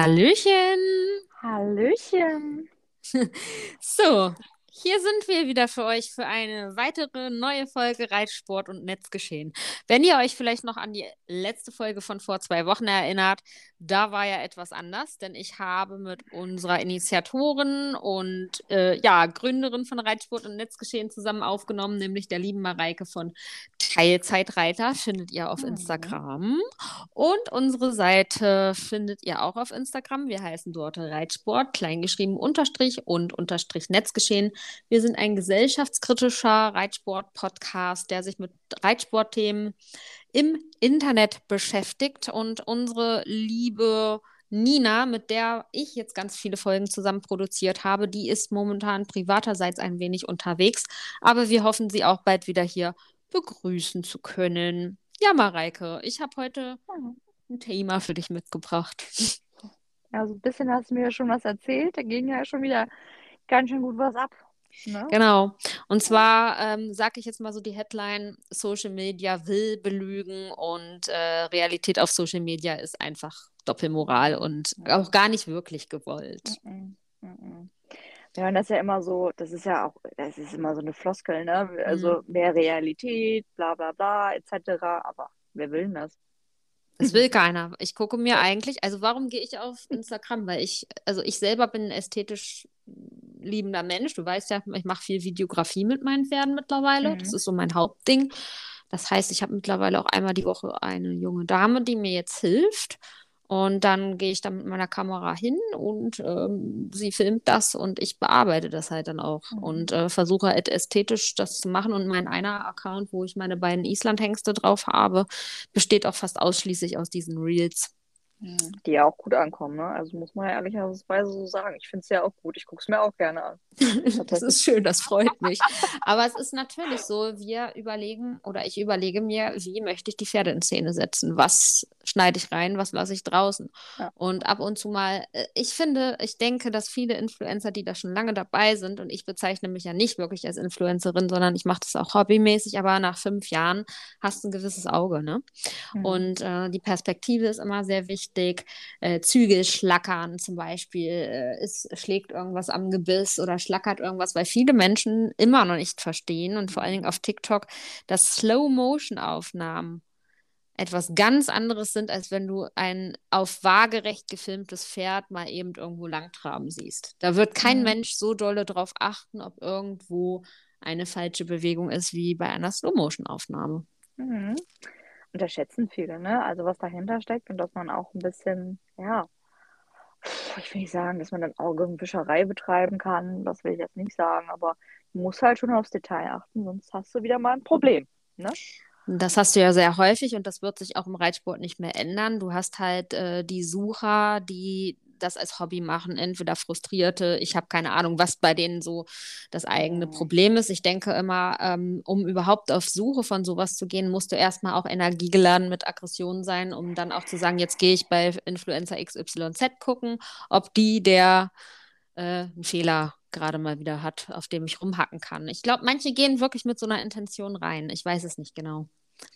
Hallöchen. Hallöchen. So, hier sind wir wieder für euch für eine weitere neue Folge Reitsport und Netzgeschehen. Wenn ihr euch vielleicht noch an die letzte Folge von vor zwei Wochen erinnert, da war ja etwas anders, denn ich habe mit unserer Initiatorin und äh, ja, Gründerin von Reitsport und Netzgeschehen zusammen aufgenommen, nämlich der lieben Mareike von Teilzeitreiter, findet ihr auf mhm. Instagram. Und unsere Seite findet ihr auch auf Instagram. Wir heißen dort Reitsport, kleingeschrieben Unterstrich und Unterstrich Netzgeschehen. Wir sind ein gesellschaftskritischer Reitsport-Podcast, der sich mit Reitsportthemen im Internet beschäftigt. Und unsere liebe Nina, mit der ich jetzt ganz viele Folgen zusammen produziert habe, die ist momentan privaterseits ein wenig unterwegs. Aber wir hoffen, sie auch bald wieder hier begrüßen zu können. Ja, Mareike, ich habe heute ein Thema für dich mitgebracht. Ja, so ein bisschen hast du mir ja schon was erzählt. Da ging ja schon wieder ganz schön gut was ab. Ne? Genau. Und zwar ähm, sage ich jetzt mal so die Headline: Social Media will belügen und äh, Realität auf Social Media ist einfach Doppelmoral und auch gar nicht wirklich gewollt. Mm -mm. Ja, und das ist ja immer so, das ist ja auch, das ist immer so eine Floskel, ne? Also mhm. mehr Realität, bla bla bla, etc. Aber wer will denn das? Das will keiner. Ich gucke mir eigentlich, also warum gehe ich auf Instagram? Weil ich, also ich selber bin ästhetisch liebender Mensch. Du weißt ja, ich mache viel Videografie mit meinen Pferden mittlerweile. Mhm. Das ist so mein Hauptding. Das heißt, ich habe mittlerweile auch einmal die Woche eine junge Dame, die mir jetzt hilft. Und dann gehe ich dann mit meiner Kamera hin und ähm, sie filmt das und ich bearbeite das halt dann auch mhm. und äh, versuche halt ästhetisch das zu machen. Und mein einer Account, wo ich meine beiden Islandhengste drauf habe, besteht auch fast ausschließlich aus diesen Reels. Die ja auch gut ankommen, ne? Also muss man ja ehrlicherweise so sagen. Ich finde es ja auch gut. Ich gucke es mir auch gerne an. das ist schön, das freut mich. Aber es ist natürlich so, wir überlegen oder ich überlege mir, wie möchte ich die Pferde in Szene setzen? Was schneide ich rein, was lasse ich draußen? Ja. Und ab und zu mal, äh, ich finde, ich denke, dass viele Influencer, die da schon lange dabei sind, und ich bezeichne mich ja nicht wirklich als Influencerin, sondern ich mache das auch hobbymäßig, aber nach fünf Jahren hast du ein gewisses Auge, ne? Mhm. Und äh, die Perspektive ist immer sehr wichtig wichtig. Äh, Zügel schlackern zum Beispiel. Äh, es schlägt irgendwas am Gebiss oder schlackert irgendwas, weil viele Menschen immer noch nicht verstehen und vor allen Dingen auf TikTok, dass Slow-Motion-Aufnahmen etwas ganz anderes sind, als wenn du ein auf waagerecht gefilmtes Pferd mal eben irgendwo langtraben siehst. Da wird kein mhm. Mensch so dolle drauf achten, ob irgendwo eine falsche Bewegung ist wie bei einer Slow-Motion-Aufnahme. Mhm unterschätzen viele, ne? Also was dahinter steckt und dass man auch ein bisschen, ja, ich will nicht sagen, dass man dann Augenwischerei betreiben kann, das will ich jetzt nicht sagen, aber du musst halt schon aufs Detail achten, sonst hast du wieder mal ein Problem, ne? Das hast du ja sehr häufig und das wird sich auch im Reitsport nicht mehr ändern. Du hast halt äh, die Sucher, die das als Hobby machen, entweder Frustrierte, ich habe keine Ahnung, was bei denen so das eigene. Problem ist. Ich denke immer, ähm, um überhaupt auf Suche von sowas zu gehen, musst du erstmal auch energiegeladen mit Aggression sein, um dann auch zu sagen, jetzt gehe ich bei Influencer XYZ gucken, ob die der äh, einen Fehler gerade mal wieder hat, auf dem ich rumhacken kann. Ich glaube, manche gehen wirklich mit so einer Intention rein. Ich weiß es nicht genau.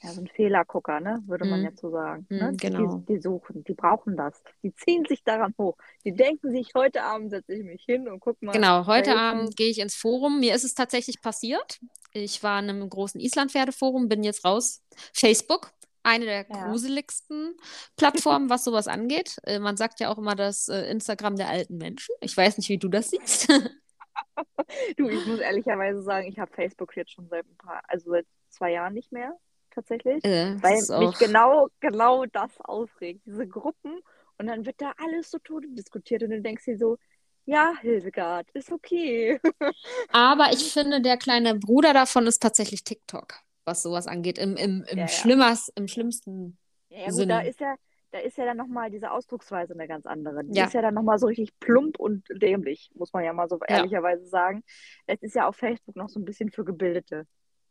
Ja, so ein Fehlergucker, ne? würde man mm. jetzt so sagen. Mm, ne? Genau. Die, die, suchen, die brauchen das. Die ziehen sich daran hoch. Die denken sich, heute Abend setze ich mich hin und gucke mal. Genau, heute Abend gehe ich ins Forum. Mir ist es tatsächlich passiert. Ich war in einem großen Island-Pferdeforum, bin jetzt raus. Facebook, eine der ja. gruseligsten Plattformen, was sowas angeht. Äh, man sagt ja auch immer das äh, Instagram der alten Menschen. Ich weiß nicht, wie du das siehst. du, ich muss ehrlicherweise sagen, ich habe Facebook jetzt schon seit ein paar, also seit zwei Jahren nicht mehr tatsächlich, äh, weil mich genau, genau das aufregt, diese Gruppen und dann wird da alles so tot diskutiert und du denkst dir so, ja, Hildegard, ist okay. Aber ich finde, der kleine Bruder davon ist tatsächlich TikTok, was sowas angeht, im, im, im, ja, Schlimmers, im schlimmsten ja, ja, gut, Sinne. Da ist ja, da ist ja dann nochmal diese Ausdrucksweise eine ganz andere. Die ja. ist ja dann nochmal so richtig plump und dämlich, muss man ja mal so ehrlicherweise sagen. Es ist ja auf Facebook noch so ein bisschen für Gebildete.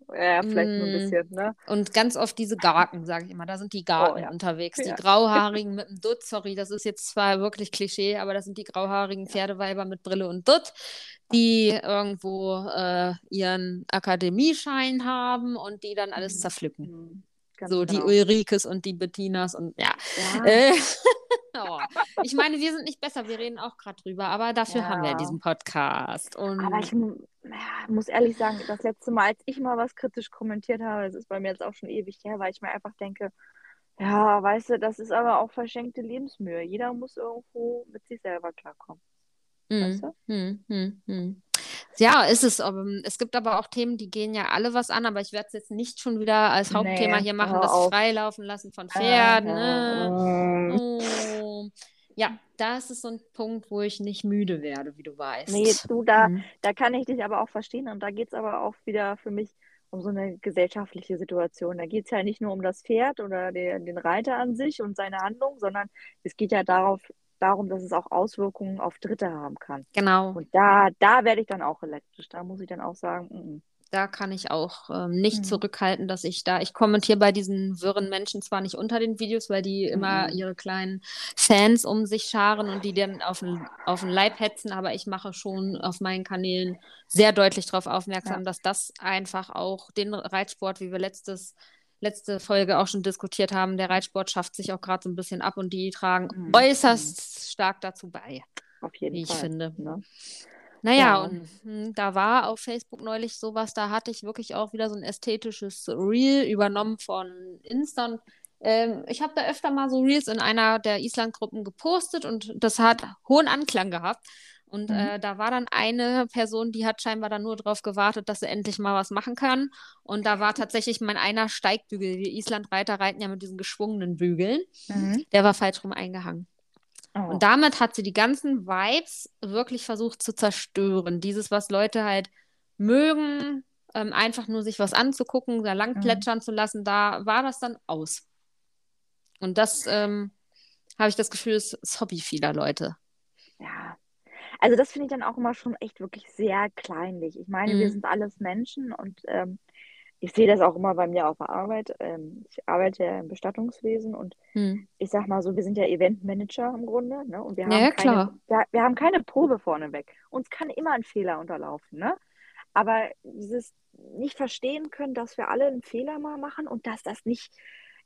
Ja, vielleicht mm. so ein mm. bisschen, ne? Und ganz oft diese Garten, sage ich immer. Da sind die Garten oh, ja. unterwegs. Die ja. grauhaarigen mit dem Dutt, sorry, das ist jetzt zwar wirklich Klischee, aber das sind die grauhaarigen Pferdeweiber mit Brille und Dutt, die irgendwo äh, ihren Akademieschein haben und die dann alles mhm. zerpflücken. Mhm. so, genau. die Ulrikes und die Bettinas und ja. ja. Äh, oh. Ich meine, wir sind nicht besser, wir reden auch gerade drüber, aber dafür ja. haben wir diesen Podcast. Und aber ich muss ehrlich sagen, das letzte Mal, als ich mal was kritisch kommentiert habe, das ist bei mir jetzt auch schon ewig her, weil ich mir einfach denke, ja, weißt du, das ist aber auch verschenkte Lebensmühe. Jeder muss irgendwo mit sich selber klarkommen. Hm, weißt du? hm, hm, hm. Ja, ist es. Es gibt aber auch Themen, die gehen ja alle was an, aber ich werde es jetzt nicht schon wieder als Hauptthema nee, hier machen, das auf. Freilaufen lassen von Pferden. Äh, ne? oh. Ja, das ist so ein Punkt, wo ich nicht müde werde, wie du weißt. Nee, du, da, mhm. da kann ich dich aber auch verstehen. Und da geht es aber auch wieder für mich um so eine gesellschaftliche Situation. Da geht es ja nicht nur um das Pferd oder den, den Reiter an sich und seine Handlung, sondern es geht ja darauf, darum, dass es auch Auswirkungen auf Dritte haben kann. Genau. Und da, da werde ich dann auch elektrisch. Da muss ich dann auch sagen, mm -mm. da kann ich auch ähm, nicht mhm. zurückhalten, dass ich da, ich kommentiere bei diesen wirren Menschen zwar nicht unter den Videos, weil die mhm. immer ihre kleinen Fans um sich scharen und die dann auf den, auf den Leib hetzen, aber ich mache schon auf meinen Kanälen sehr deutlich darauf aufmerksam, ja. dass das einfach auch den Reitsport, wie wir letztes letzte Folge auch schon diskutiert haben, der Reitsport schafft sich auch gerade so ein bisschen ab und die tragen mhm. äußerst stark dazu bei. Auf jeden wie Fall. ich finde. Ne? Naja, ja. und hm, da war auf Facebook neulich sowas, da hatte ich wirklich auch wieder so ein ästhetisches Reel übernommen von Insta. Und, ähm, ich habe da öfter mal so Reels in einer der Island-Gruppen gepostet und das hat hohen Anklang gehabt. Und mhm. äh, da war dann eine Person, die hat scheinbar dann nur darauf gewartet, dass sie endlich mal was machen kann. Und da war tatsächlich mein einer Steigbügel. Die Islandreiter reiten ja mit diesen geschwungenen Bügeln. Mhm. Der war falsch rum eingehangen. Oh. Und damit hat sie die ganzen Vibes wirklich versucht zu zerstören. Dieses, was Leute halt mögen, ähm, einfach nur sich was anzugucken, da lang mhm. plätschern mhm. zu lassen, da war das dann aus. Und das ähm, habe ich das Gefühl, ist das Hobby vieler Leute. Ja, also das finde ich dann auch immer schon echt wirklich sehr kleinlich. Ich meine, mhm. wir sind alles Menschen und ähm, ich sehe das auch immer bei mir auf der Arbeit. Ähm, ich arbeite ja im Bestattungswesen und mhm. ich sag mal so, wir sind ja Eventmanager im Grunde, ne? Und wir haben, ja, keine, wir, wir, haben keine Probe vorneweg. Uns kann immer ein Fehler unterlaufen, ne? Aber dieses nicht verstehen können, dass wir alle einen Fehler mal machen und dass das nicht,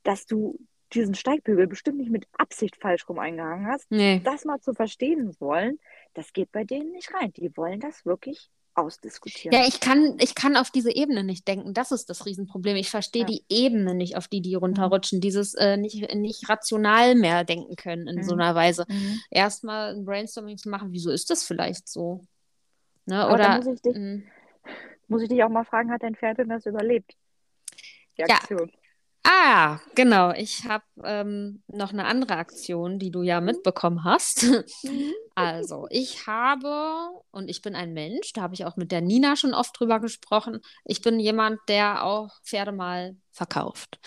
dass du diesen Steigbügel bestimmt nicht mit Absicht falsch rum eingehangen hast, nee. das mal zu verstehen wollen, das geht bei denen nicht rein. Die wollen das wirklich ausdiskutieren. Ja, ich kann, ich kann auf diese Ebene nicht denken. Das ist das Riesenproblem. Ich verstehe ja. die Ebene nicht, auf die die mhm. runterrutschen. Mhm. Dieses äh, nicht, nicht rational mehr denken können in mhm. so einer Weise. Mhm. Erstmal ein Brainstorming zu machen, wieso ist das vielleicht so? Ne? Oder muss ich, dich, mhm. muss ich dich auch mal fragen, hat dein Pferd denn das überlebt? Die Aktion. Ja. Ah, genau. Ich habe ähm, noch eine andere Aktion, die du ja mitbekommen hast. Mhm. Also, ich habe, und ich bin ein Mensch, da habe ich auch mit der Nina schon oft drüber gesprochen, ich bin jemand, der auch Pferde mal verkauft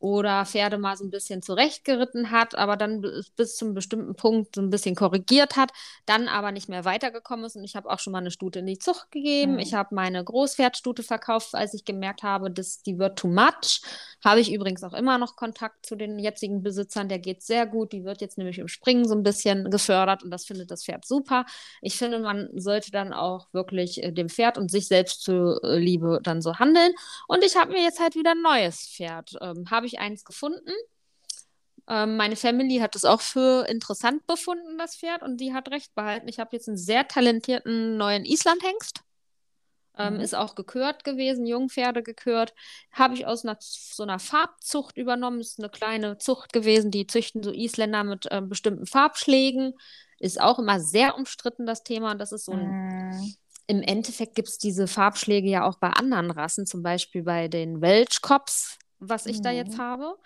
oder Pferde mal so ein bisschen zurechtgeritten hat, aber dann bis zum bestimmten Punkt so ein bisschen korrigiert hat, dann aber nicht mehr weitergekommen ist. Und ich habe auch schon mal eine Stute in die Zucht gegeben. Mhm. Ich habe meine Großpferdstute verkauft, als ich gemerkt habe, dass die wird too much. Habe ich übrigens auch immer noch Kontakt zu den jetzigen Besitzern. Der geht sehr gut. Die wird jetzt nämlich im Springen so ein bisschen gefördert und das findet das Pferd super. Ich finde, man sollte dann auch wirklich äh, dem Pferd und sich selbst zuliebe dann so handeln. Und ich habe mir jetzt halt wieder ein neues Pferd. Ähm, habe ich eins gefunden. Ähm, meine Family hat es auch für interessant befunden, das Pferd, und die hat recht behalten. Ich habe jetzt einen sehr talentierten neuen Islandhengst. Ähm, mhm. Ist auch gekürt gewesen, Jungpferde gekürt. Habe ich aus einer, so einer Farbzucht übernommen. Ist eine kleine Zucht gewesen, die züchten so Isländer mit ähm, bestimmten Farbschlägen. Ist auch immer sehr umstritten, das Thema. Und das ist so ein. Mhm. Im Endeffekt gibt es diese Farbschläge ja auch bei anderen Rassen, zum Beispiel bei den Welchkops was ich mhm. da jetzt mhm. habe.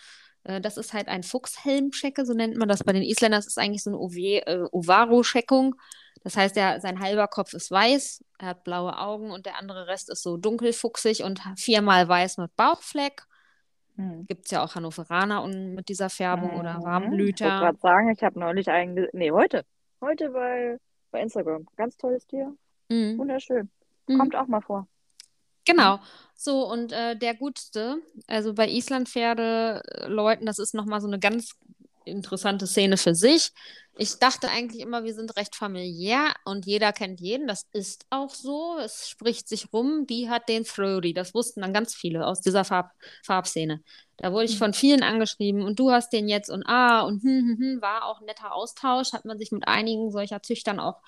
Äh, das ist halt ein Fuchshelmschecke, so nennt man das bei den Isländern. Das ist eigentlich so eine äh, Ovaro-Scheckung. Das heißt, er, sein halber Kopf ist weiß, er hat blaue Augen und der andere Rest ist so dunkelfuchsig und viermal weiß mit Bauchfleck. Mhm. Gibt es ja auch Hannoveraner und mit dieser Färbung mhm. oder Warmblüter. Ich wollte gerade sagen, ich habe neulich eigentlich, nee, heute, heute bei, bei Instagram. Ganz tolles Tier. Mhm. Wunderschön. Mhm. Kommt auch mal vor. Genau. So, und äh, der Gutste, also bei Islandpferde-Leuten, das ist nochmal so eine ganz interessante Szene für sich. Ich dachte eigentlich immer, wir sind recht familiär und jeder kennt jeden. Das ist auch so. Es spricht sich rum, die hat den Thrody. Das wussten dann ganz viele aus dieser Farb Farbszene. Da wurde ich mhm. von vielen angeschrieben und du hast den jetzt und ah und hm, hm, hm, war auch ein netter Austausch. Hat man sich mit einigen solcher Züchtern auch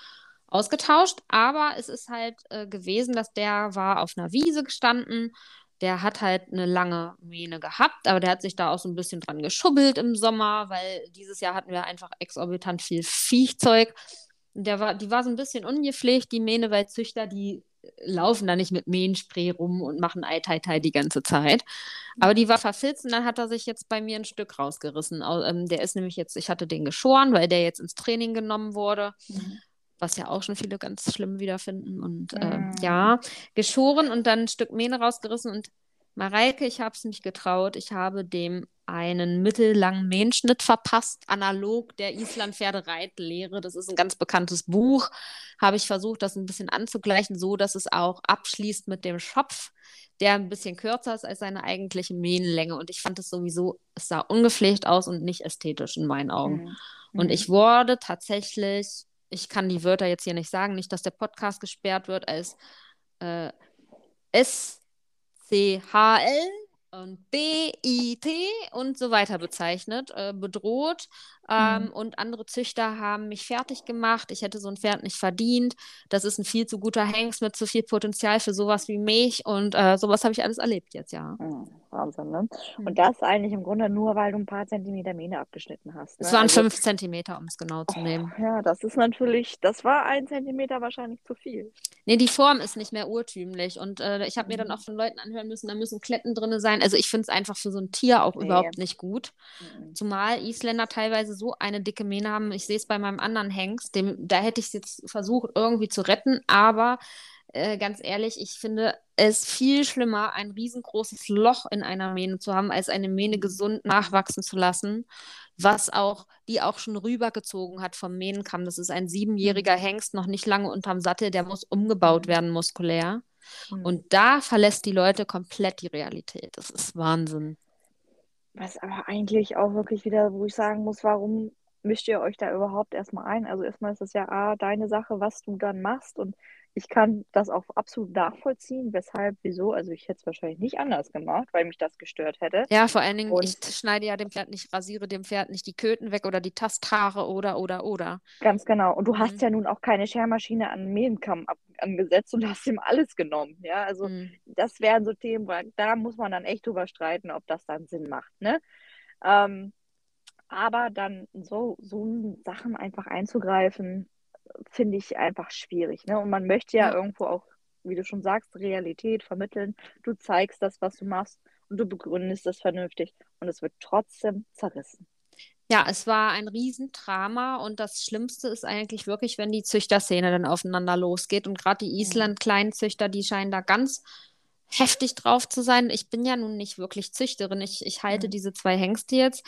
ausgetauscht. Aber es ist halt äh, gewesen, dass der war auf einer Wiese gestanden der hat halt eine lange Mähne gehabt, aber der hat sich da auch so ein bisschen dran geschubbelt im Sommer, weil dieses Jahr hatten wir einfach exorbitant viel Viechzeug. Der war, die war so ein bisschen ungepflegt, die Mähne, weil Züchter, die laufen da nicht mit Mähenspray rum und machen Ei, Tai, Tai die ganze Zeit. Aber die war verfilzt und dann hat er sich jetzt bei mir ein Stück rausgerissen. Ähm, der ist nämlich jetzt, ich hatte den geschoren, weil der jetzt ins Training genommen wurde. Mhm was ja auch schon viele ganz schlimm wiederfinden. Und äh, mm. ja, geschoren und dann ein Stück Mähne rausgerissen. Und Mareike, ich habe es nicht getraut. Ich habe dem einen mittellangen Mähenschnitt verpasst, analog der Island-Pferdereitlehre. Das ist ein ganz bekanntes Buch. Habe ich versucht, das ein bisschen anzugleichen, so dass es auch abschließt mit dem Schopf, der ein bisschen kürzer ist als seine eigentliche Mähnenlänge. Und ich fand es sowieso, es sah ungepflegt aus und nicht ästhetisch in meinen Augen. Mhm. Und ich wurde tatsächlich ich kann die Wörter jetzt hier nicht sagen, nicht, dass der Podcast gesperrt wird, als äh, S-C-H-L und B-I-T und so weiter bezeichnet, äh, bedroht. Ähm, mhm. Und andere Züchter haben mich fertig gemacht. Ich hätte so ein Pferd nicht verdient. Das ist ein viel zu guter Hengst mit zu viel Potenzial für sowas wie mich. Und äh, sowas habe ich alles erlebt jetzt, ja. Mhm. Wahnsinn, ne? Mhm. Und das eigentlich im Grunde nur, weil du ein paar Zentimeter Mähne abgeschnitten hast. Ne? Es waren also, fünf Zentimeter, um es genau zu oh, nehmen. Ja, das ist natürlich, das war ein Zentimeter wahrscheinlich zu viel. Nee, die Form ist nicht mehr urtümlich. Und äh, ich habe mir dann mhm. auch von Leuten anhören müssen, da müssen Kletten drin sein. Also ich finde es einfach für so ein Tier auch nee. überhaupt nicht gut. Mhm. Zumal Isländer teilweise so eine dicke Mähne haben. Ich sehe es bei meinem anderen Hengst, dem, da hätte ich es jetzt versucht irgendwie zu retten, aber äh, ganz ehrlich, ich finde es viel schlimmer, ein riesengroßes Loch in einer Mähne zu haben, als eine Mähne gesund nachwachsen zu lassen, was auch, die auch schon rübergezogen hat vom Mähnenkamm. Das ist ein siebenjähriger Hengst, noch nicht lange unterm Sattel, der muss umgebaut werden muskulär. Mhm. Und da verlässt die Leute komplett die Realität. Das ist Wahnsinn. Was aber eigentlich auch wirklich wieder, wo ich sagen muss, warum mischt ihr euch da überhaupt erstmal ein? Also erstmal ist es ja A, deine Sache, was du dann machst und ich kann das auch absolut nachvollziehen, weshalb, wieso. Also ich hätte es wahrscheinlich nicht anders gemacht, weil mich das gestört hätte. Ja, vor allen Dingen, und ich schneide ja dem Pferd nicht, rasiere dem Pferd nicht die Köten weg oder die Tasthaare oder, oder, oder. Ganz genau. Und du mhm. hast ja nun auch keine Schermaschine an den Mähenkamm angesetzt und hast ihm alles genommen. Ja, also mhm. das wären so Themen, da muss man dann echt drüber streiten, ob das dann Sinn macht. Ne? Ähm, aber dann so, so Sachen einfach einzugreifen, finde ich einfach schwierig. Ne? Und man möchte ja, ja irgendwo auch, wie du schon sagst, Realität vermitteln. Du zeigst das, was du machst und du begründest das vernünftig und es wird trotzdem zerrissen. Ja, es war ein Riesendrama und das Schlimmste ist eigentlich wirklich, wenn die Züchterszene dann aufeinander losgeht und gerade die mhm. Island-Kleinzüchter, die scheinen da ganz heftig drauf zu sein. Ich bin ja nun nicht wirklich Züchterin. Ich, ich halte mhm. diese zwei Hengste jetzt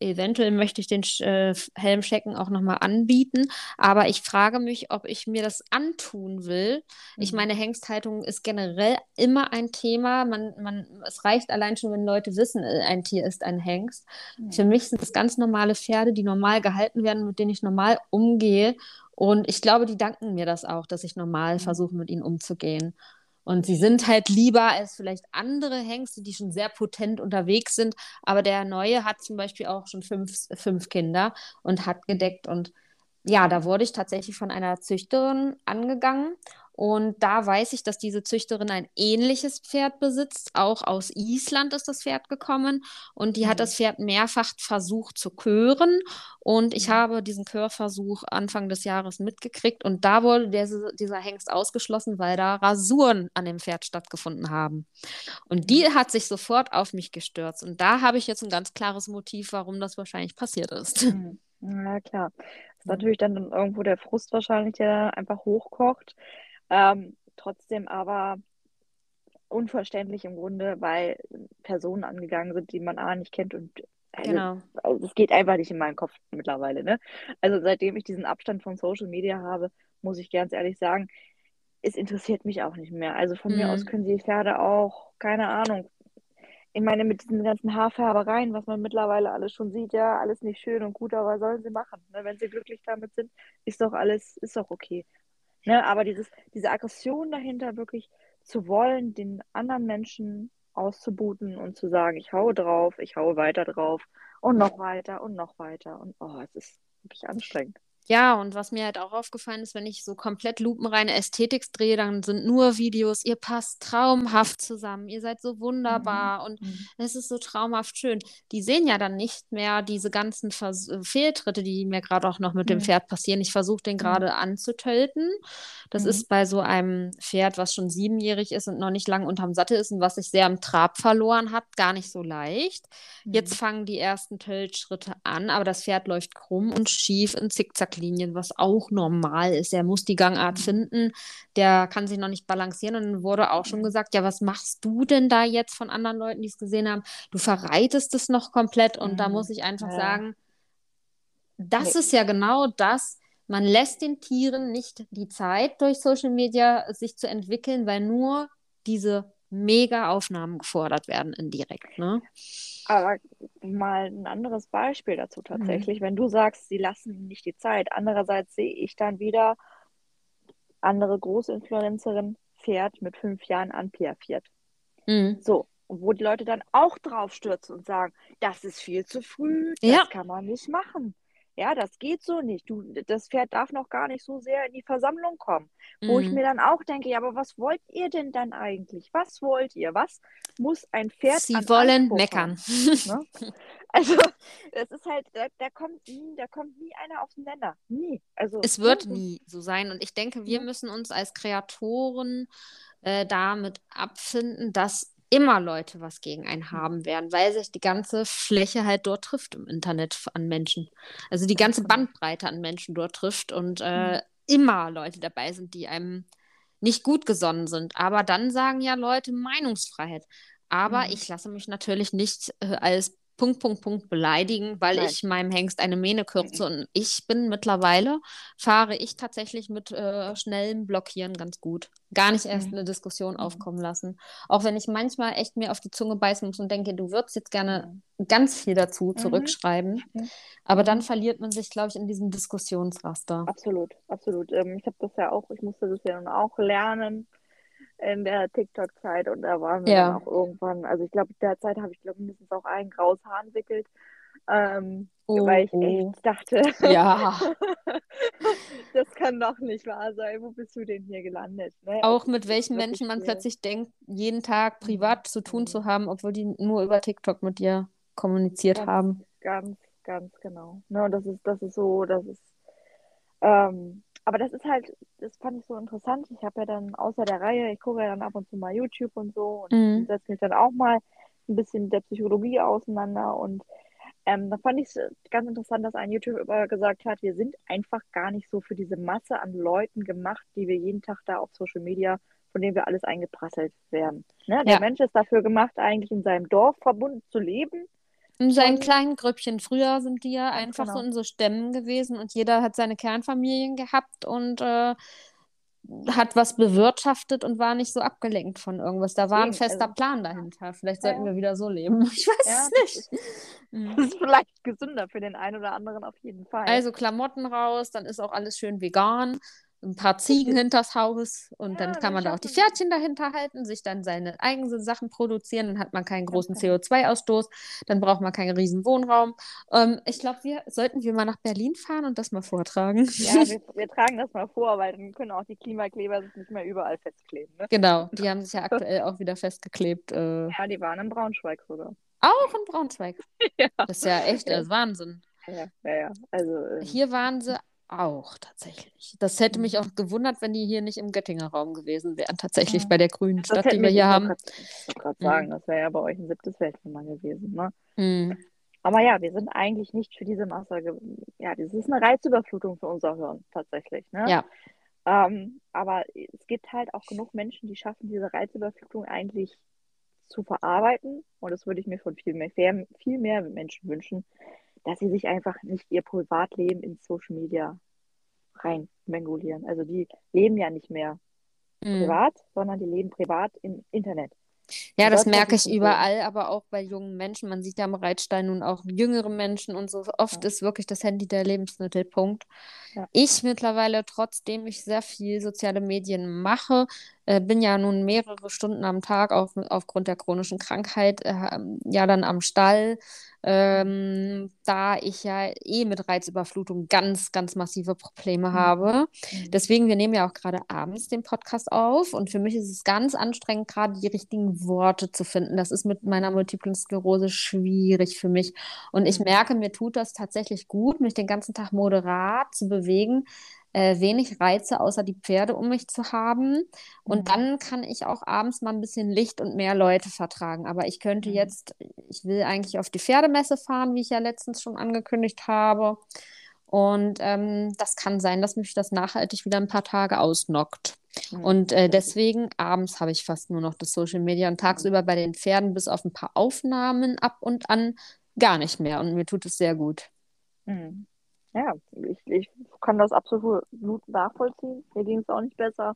eventuell möchte ich den äh, Helmschecken auch nochmal anbieten, aber ich frage mich, ob ich mir das antun will. Mhm. Ich meine, Hengsthaltung ist generell immer ein Thema. Man, man, es reicht allein schon, wenn Leute wissen, äh, ein Tier ist ein Hengst. Mhm. Für mich sind das ganz normale Pferde, die normal gehalten werden, mit denen ich normal umgehe. Und ich glaube, die danken mir das auch, dass ich normal mhm. versuche, mit ihnen umzugehen. Und sie sind halt lieber als vielleicht andere Hengste, die schon sehr potent unterwegs sind. Aber der Neue hat zum Beispiel auch schon fünf, fünf Kinder und hat gedeckt. Und ja, da wurde ich tatsächlich von einer Züchterin angegangen und da weiß ich, dass diese Züchterin ein ähnliches Pferd besitzt. Auch aus Island ist das Pferd gekommen. Und die mhm. hat das Pferd mehrfach versucht zu kören. Und ich mhm. habe diesen Körversuch Anfang des Jahres mitgekriegt. Und da wurde der, dieser Hengst ausgeschlossen, weil da Rasuren an dem Pferd stattgefunden haben. Und die mhm. hat sich sofort auf mich gestürzt. Und da habe ich jetzt ein ganz klares Motiv, warum das wahrscheinlich passiert ist. Mhm. Ja, klar. Das ist natürlich dann irgendwo der Frust wahrscheinlich, der einfach hochkocht. Ähm, trotzdem aber unverständlich im Grunde, weil Personen angegangen sind, die man A nicht kennt und also, genau. Also es geht einfach nicht in meinen Kopf mittlerweile. Ne? Also seitdem ich diesen Abstand von Social Media habe, muss ich ganz ehrlich sagen, es interessiert mich auch nicht mehr. Also von mhm. mir aus können die Pferde auch, keine Ahnung, ich meine, mit diesen ganzen Haarfärbereien, was man mittlerweile alles schon sieht, ja, alles nicht schön und gut, aber sollen sie machen. Ne? Wenn sie glücklich damit sind, ist doch alles, ist doch okay. Ne? Aber dieses, diese Aggression dahinter wirklich zu wollen, den anderen Menschen auszubuten und zu sagen, ich haue drauf, ich haue weiter drauf und noch weiter und noch weiter. Und oh, es ist wirklich anstrengend. Ja, und was mir halt auch aufgefallen ist, wenn ich so komplett lupenreine Ästhetik drehe, dann sind nur Videos, ihr passt traumhaft zusammen, ihr seid so wunderbar mhm. und mhm. es ist so traumhaft schön. Die sehen ja dann nicht mehr diese ganzen Vers äh, Fehltritte, die mir gerade auch noch mit mhm. dem Pferd passieren. Ich versuche den mhm. gerade anzutöten. Das ist mhm. bei so einem Pferd, was schon siebenjährig ist und noch nicht lang unterm Sattel ist und was sich sehr am Trab verloren hat, gar nicht so leicht. Jetzt fangen die ersten Töltschritte an, aber das Pferd läuft krumm und schief in Zickzack Linien, was auch normal ist. Er muss die Gangart mhm. finden, der kann sich noch nicht balancieren. Und dann wurde auch schon gesagt, ja, was machst du denn da jetzt von anderen Leuten, die es gesehen haben? Du verreitest es noch komplett. Und mhm. da muss ich einfach ja. sagen, das nee. ist ja genau das. Man lässt den Tieren nicht die Zeit, durch Social Media sich zu entwickeln, weil nur diese Mega-Aufnahmen gefordert werden indirekt. Ne? Aber mal ein anderes Beispiel dazu mhm. tatsächlich. Mhm. Wenn du sagst, sie lassen nicht die Zeit. Andererseits sehe ich dann wieder andere Großinfluencerin fährt mit fünf Jahren an Pia Fiat. Mhm. So, wo die Leute dann auch drauf stürzen und sagen, das ist viel zu früh, das ja. kann man nicht machen. Ja, das geht so nicht. Du, das Pferd darf noch gar nicht so sehr in die Versammlung kommen. Wo ich mhm. mir dann auch denke, ja, aber was wollt ihr denn dann eigentlich? Was wollt ihr? Was muss ein Pferd Sie wollen Anspruch meckern. Ne? Also, das ist halt, da, da, kommt nie, da kommt nie einer auf den Nenner. Nie. Also, es wird nie so sein. Und ich denke, wir müssen uns als Kreatoren äh, damit abfinden, dass immer Leute was gegen einen haben werden, weil sich die ganze Fläche halt dort trifft im Internet an Menschen. Also die ganze. Bandbreite an Menschen dort trifft und äh, mhm. immer Leute dabei sind, die einem nicht gut gesonnen sind. Aber dann sagen ja Leute Meinungsfreiheit. Aber mhm. ich lasse mich natürlich nicht äh, als Punkt, Punkt, Punkt beleidigen, weil Nein. ich meinem Hengst eine Mähne kürze. Mhm. Und ich bin mittlerweile, fahre ich tatsächlich mit äh, schnellem Blockieren ganz gut. Gar nicht erst mhm. eine Diskussion mhm. aufkommen lassen. Auch wenn ich manchmal echt mir auf die Zunge beißen muss und denke, du würdest jetzt gerne ganz viel dazu zurückschreiben. Aber dann verliert man sich, glaube ich, in diesem Diskussionsraster. Absolut, absolut. Ähm, ich habe das ja auch, ich musste das ja dann auch lernen in der TikTok-Zeit und da waren wir ja. dann auch irgendwann, also ich glaube, derzeit habe ich glaube mindestens auch ein graues Haar entwickelt, ähm, oh, weil ich oh. echt dachte, ja. das kann doch nicht wahr sein, wo bist du denn hier gelandet? Ne? Auch mit welchen Menschen man plötzlich denkt, jeden Tag privat zu tun zu haben, obwohl die nur über TikTok mit dir kommuniziert ganz, haben. Ganz, ganz genau. Ne, das ist, das ist so, das ist ähm, aber das ist halt, das fand ich so interessant. Ich habe ja dann außer der Reihe, ich gucke ja dann ab und zu mal YouTube und so und mhm. setze mich dann auch mal ein bisschen mit der Psychologie auseinander. Und ähm, da fand ich es ganz interessant, dass ein YouTuber gesagt hat, wir sind einfach gar nicht so für diese Masse an Leuten gemacht, die wir jeden Tag da auf Social Media, von denen wir alles eingeprasselt werden. Ne? Der ja. Mensch ist dafür gemacht, eigentlich in seinem Dorf verbunden zu leben in seinen kleinen Grüppchen. Früher sind die ja einfach genau. so in so Stämmen gewesen und jeder hat seine Kernfamilien gehabt und äh, hat was bewirtschaftet und war nicht so abgelenkt von irgendwas. Da war ein fester also, Plan dahinter. Vielleicht sollten ja. wir wieder so leben. Ich weiß ja, es nicht. Das ist, das ist vielleicht gesünder für den einen oder anderen auf jeden Fall. Also Klamotten raus, dann ist auch alles schön vegan ein paar Ziegen hinters Haus und ja, dann kann man da auch die Pferdchen dahinter halten, sich dann seine eigenen Sachen produzieren, dann hat man keinen großen okay. CO2-Ausstoß, dann braucht man keinen riesen Wohnraum. Ähm, ich glaube, wir sollten wir mal nach Berlin fahren und das mal vortragen. Ja, wir, wir, tragen das mal vor, weil dann können auch die Klimakleber sich nicht mehr überall festkleben. Ne? Genau, die haben sich ja aktuell auch wieder festgeklebt. Äh... Ja, die waren in Braunschweig sogar. Auch in Braunschweig? ja. Das ist ja echt das ist Wahnsinn. Ja, ja, ja. Also, ähm... Hier waren sie auch tatsächlich. Das hätte mich auch gewundert, wenn die hier nicht im Göttinger Raum gewesen wären, tatsächlich ja. bei der grünen Stadt, die wir hier haben. Ich wollte gerade sagen, mhm. das wäre ja bei euch ein siebtes Weltnummer gewesen. Ne? Mhm. Aber ja, wir sind eigentlich nicht für diese Masse. Ja, das ist eine Reizüberflutung für unser Hirn tatsächlich. Ne? Ja. Ähm, aber es gibt halt auch genug Menschen, die schaffen, diese Reizüberflutung eigentlich zu verarbeiten. Und das würde ich mir von viel mehr, viel mehr Menschen wünschen, dass sie sich einfach nicht ihr Privatleben in Social Media rein mengulieren. Also die leben ja nicht mehr mhm. privat, sondern die leben privat im Internet. Ja, das merke ich überall, aber auch bei jungen Menschen. Man sieht ja am Reitstein nun auch jüngere Menschen und so. Oft ja. ist wirklich das Handy der Lebensmittelpunkt. Ja. Ich mittlerweile, trotzdem ich sehr viel soziale Medien mache, äh, bin ja nun mehrere Stunden am Tag auf, aufgrund der chronischen Krankheit äh, ja dann am Stall ähm, da ich ja eh mit Reizüberflutung ganz, ganz massive Probleme mhm. habe. Mhm. Deswegen, wir nehmen ja auch gerade abends den Podcast auf und für mich ist es ganz anstrengend, gerade die richtigen Worte zu finden. Das ist mit meiner Multiplen Sklerose schwierig für mich. Und ich mhm. merke, mir tut das tatsächlich gut, mich den ganzen Tag moderat zu bewegen, äh, wenig Reize außer die Pferde um mich zu haben. Und mhm. dann kann ich auch abends mal ein bisschen Licht und mehr Leute vertragen. Aber ich könnte jetzt, ich will eigentlich auf die Pferdemesse fahren, wie ich ja letztens schon angekündigt habe. Und ähm, das kann sein, dass mich das nachhaltig wieder ein paar Tage ausnockt. Mhm. Und äh, deswegen abends habe ich fast nur noch das Social Media und tagsüber bei den Pferden bis auf ein paar Aufnahmen ab und an gar nicht mehr. Und mir tut es sehr gut. Mhm ja, ich, ich kann das absolut nachvollziehen. Mir ging es auch nicht besser.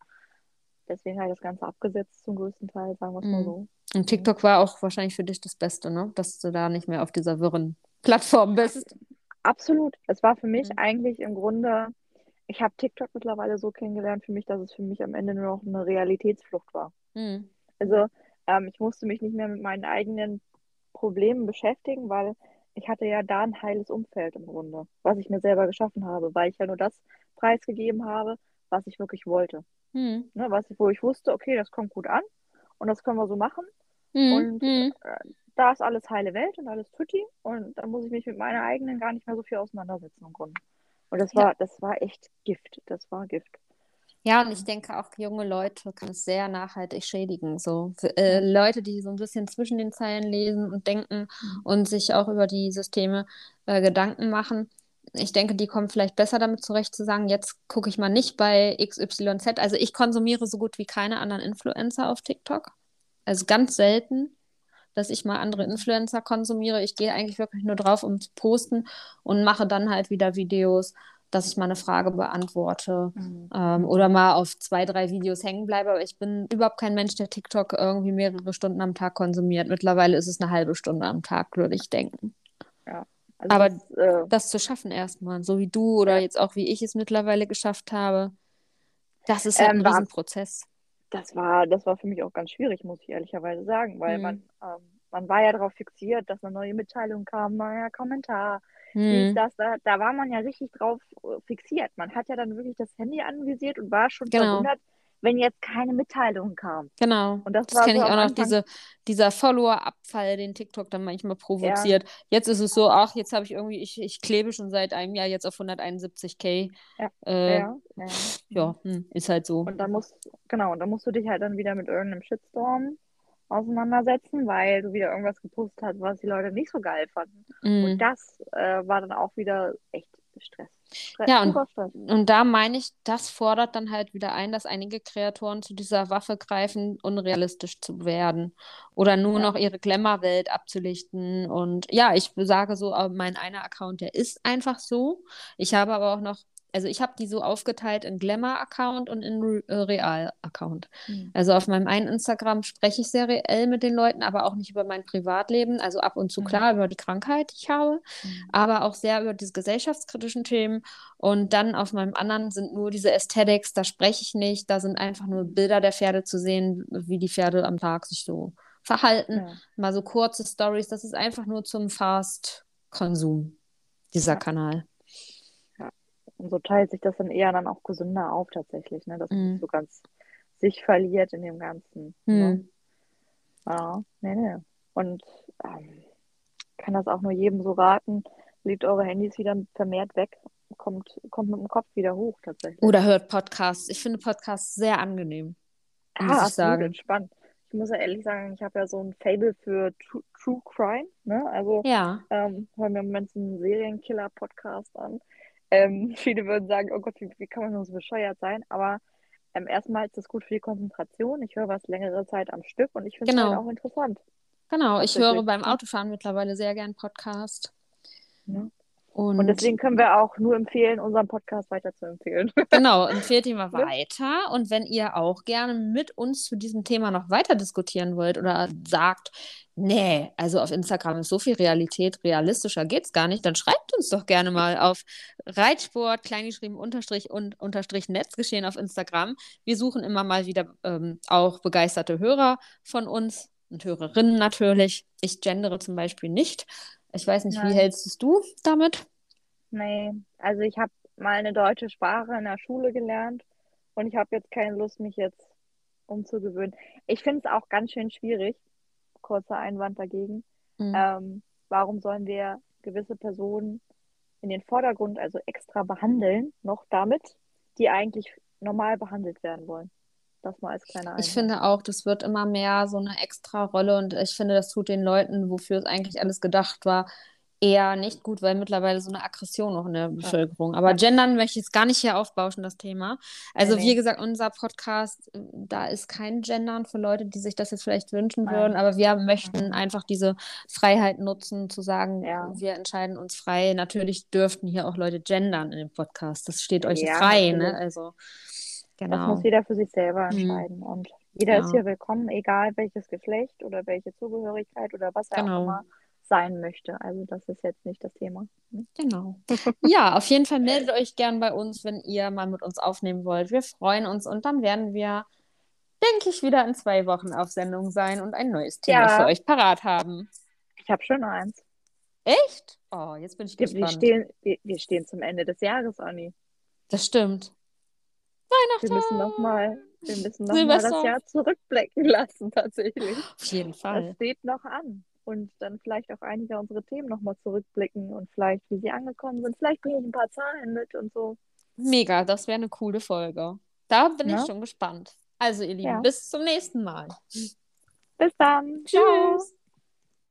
Deswegen habe ich das Ganze abgesetzt zum größten Teil, sagen wir es mal mhm. so. Und TikTok war auch wahrscheinlich für dich das Beste, ne? Dass du da nicht mehr auf dieser wirren Plattform bist. Absolut. Es war für mich mhm. eigentlich im Grunde, ich habe TikTok mittlerweile so kennengelernt für mich, dass es für mich am Ende nur noch eine Realitätsflucht war. Mhm. Also ähm, ich musste mich nicht mehr mit meinen eigenen Problemen beschäftigen, weil ich hatte ja da ein heiles Umfeld im Grunde, was ich mir selber geschaffen habe, weil ich ja nur das preisgegeben habe, was ich wirklich wollte. Hm. Ne, was, wo ich wusste, okay, das kommt gut an und das können wir so machen. Hm. Und hm. Äh, da ist alles heile Welt und alles tutti und dann muss ich mich mit meiner eigenen gar nicht mehr so viel auseinandersetzen im Grunde. Und das war, ja. das war echt Gift. Das war Gift. Ja, und ich denke auch, junge Leute kann es sehr nachhaltig schädigen. So Für, äh, Leute, die so ein bisschen zwischen den Zeilen lesen und denken mhm. und sich auch über die Systeme äh, Gedanken machen. Ich denke, die kommen vielleicht besser damit zurecht zu sagen, jetzt gucke ich mal nicht bei XYZ. Also ich konsumiere so gut wie keine anderen Influencer auf TikTok. Also ganz selten, dass ich mal andere Influencer konsumiere. Ich gehe eigentlich wirklich nur drauf, um zu posten und mache dann halt wieder Videos dass ich mal eine Frage beantworte mhm. ähm, oder mal auf zwei, drei Videos hängen bleibe. Aber ich bin überhaupt kein Mensch, der TikTok irgendwie mehrere Stunden am Tag konsumiert. Mittlerweile ist es eine halbe Stunde am Tag, würde ich denken. Ja. Also Aber das, äh, das, zu schaffen erstmal, so wie du oder ja. jetzt auch wie ich es mittlerweile geschafft habe, das ist ja ähm, ein Riesenprozess. Das war, das war für mich auch ganz schwierig, muss ich ehrlicherweise sagen, weil mhm. man, ähm, man war ja darauf fixiert, dass eine neue Mitteilung kam, neuer Kommentar, hm. das, da, da war man ja richtig drauf äh, fixiert. Man hat ja dann wirklich das Handy anvisiert und war schon genau. verwundert, wenn jetzt keine Mitteilung kam. Genau. Und das, das kenne so ich auch noch, diese, dieser Follower-Abfall, den TikTok dann manchmal provoziert. Ja. Jetzt ist es so, ach, jetzt habe ich irgendwie, ich, ich klebe schon seit einem Jahr jetzt auf 171k. Ja, äh, ja, ja. ja hm, ist halt so. Und dann musst, genau, und dann musst du dich halt dann wieder mit irgendeinem Shitstorm auseinandersetzen, weil du wieder irgendwas gepostet hast, was die Leute nicht so geil fanden. Mm. Und das äh, war dann auch wieder echt Stress. Stress ja, und, und da meine ich, das fordert dann halt wieder ein, dass einige Kreatoren zu dieser Waffe greifen, unrealistisch zu werden oder nur ja. noch ihre Glamour-Welt abzulichten. Und ja, ich sage so, mein einer Account, der ist einfach so. Ich habe aber auch noch also ich habe die so aufgeteilt in Glamour-Account und in äh, Real-Account. Mhm. Also auf meinem einen Instagram spreche ich sehr reell mit den Leuten, aber auch nicht über mein Privatleben. Also ab und zu mhm. klar über die Krankheit, die ich habe, mhm. aber auch sehr über diese gesellschaftskritischen Themen. Und dann auf meinem anderen sind nur diese Aesthetics, da spreche ich nicht. Da sind einfach nur Bilder der Pferde zu sehen, wie die Pferde am Tag sich so verhalten. Ja. Mal so kurze Stories. Das ist einfach nur zum Fast-Konsum, dieser ja. Kanal. Und so teilt sich das dann eher dann auch gesünder auf tatsächlich, ne? dass man nicht mhm. so ganz sich verliert in dem Ganzen. Ne? Mhm. Ne? Ja, nee, nee. Und ähm, kann das auch nur jedem so raten, legt eure Handys wieder vermehrt weg, kommt, kommt mit dem Kopf wieder hoch tatsächlich. Oder hört Podcasts. Ich finde Podcasts sehr angenehm. Ah, muss ich sagen. entspannt. Ich muss ja ehrlich sagen, ich habe ja so ein Fable für True, True Crime. Ne? Also ja. ähm, hören wir im Moment einen Serienkiller-Podcast an. Ähm, viele würden sagen, oh Gott, wie, wie, kann man so bescheuert sein? Aber ähm, erstmal ist das gut für die Konzentration. Ich höre was längere Zeit am Stück und ich finde es genau. halt auch interessant. Genau, ich höre beim Autofahren mittlerweile sehr gern Podcast. Ja. Und, und, deswegen können wir auch nur empfehlen, unseren Podcast weiter zu empfehlen. Genau, empfehlt ihn mal ne? weiter. Und wenn ihr auch gerne mit uns zu diesem Thema noch weiter diskutieren wollt oder sagt, nee, also auf Instagram ist so viel Realität, realistischer geht es gar nicht, dann schreibt uns doch gerne mal auf Reitsport, kleingeschrieben, unterstrich und unterstrich Netzgeschehen auf Instagram. Wir suchen immer mal wieder ähm, auch begeisterte Hörer von uns und Hörerinnen natürlich. Ich gendere zum Beispiel nicht. Ich weiß nicht, Nein. wie hältst du damit? Nee, also ich habe mal eine deutsche Sprache in der Schule gelernt und ich habe jetzt keine Lust, mich jetzt umzugewöhnen. Ich finde es auch ganz schön schwierig, kurzer Einwand dagegen. Mhm. Ähm, warum sollen wir gewisse Personen in den Vordergrund, also extra behandeln, noch damit, die eigentlich normal behandelt werden wollen? Das mal als kleiner Einwand. Ich finde auch, das wird immer mehr so eine extra Rolle und ich finde, das tut den Leuten, wofür es eigentlich alles gedacht war, eher nicht gut, weil mittlerweile so eine Aggression noch in der Bevölkerung. Aber Gendern möchte ich jetzt gar nicht hier aufbauschen, das Thema. Also, nee, wie gesagt, unser Podcast, da ist kein Gendern für Leute, die sich das jetzt vielleicht wünschen Nein. würden, aber wir möchten einfach diese Freiheit nutzen, zu sagen, ja. wir entscheiden uns frei. Natürlich dürften hier auch Leute gendern in dem Podcast. Das steht euch ja, frei, ne? Also. Genau. Das muss jeder für sich selber mhm. entscheiden. Mhm. Und jeder ja. ist hier willkommen, egal welches Geschlecht oder welche Zugehörigkeit oder was er genau. auch immer sein möchte. Also das ist jetzt nicht das Thema. Ne? Genau. Ja, auf jeden Fall meldet euch gern bei uns, wenn ihr mal mit uns aufnehmen wollt. Wir freuen uns und dann werden wir, denke ich, wieder in zwei Wochen auf Sendung sein und ein neues Thema ja. für euch parat haben. Ich habe schon eins. Echt? Oh, jetzt bin ich gespannt. Wir stehen, wir, wir stehen zum Ende des Jahres, Anni. Das stimmt. Weihnachten. Wir müssen nochmal wir müssen noch mal das Jahr zurückblicken lassen, tatsächlich. Auf jeden Fall. Das steht noch an. Und dann vielleicht auch einige unserer Themen nochmal zurückblicken und vielleicht, wie sie angekommen sind. Vielleicht bringe ich ein paar Zahlen mit und so. Mega, das wäre eine coole Folge. Da bin ja. ich schon gespannt. Also, ihr Lieben, ja. bis zum nächsten Mal. Bis dann. Tschüss. Ciao.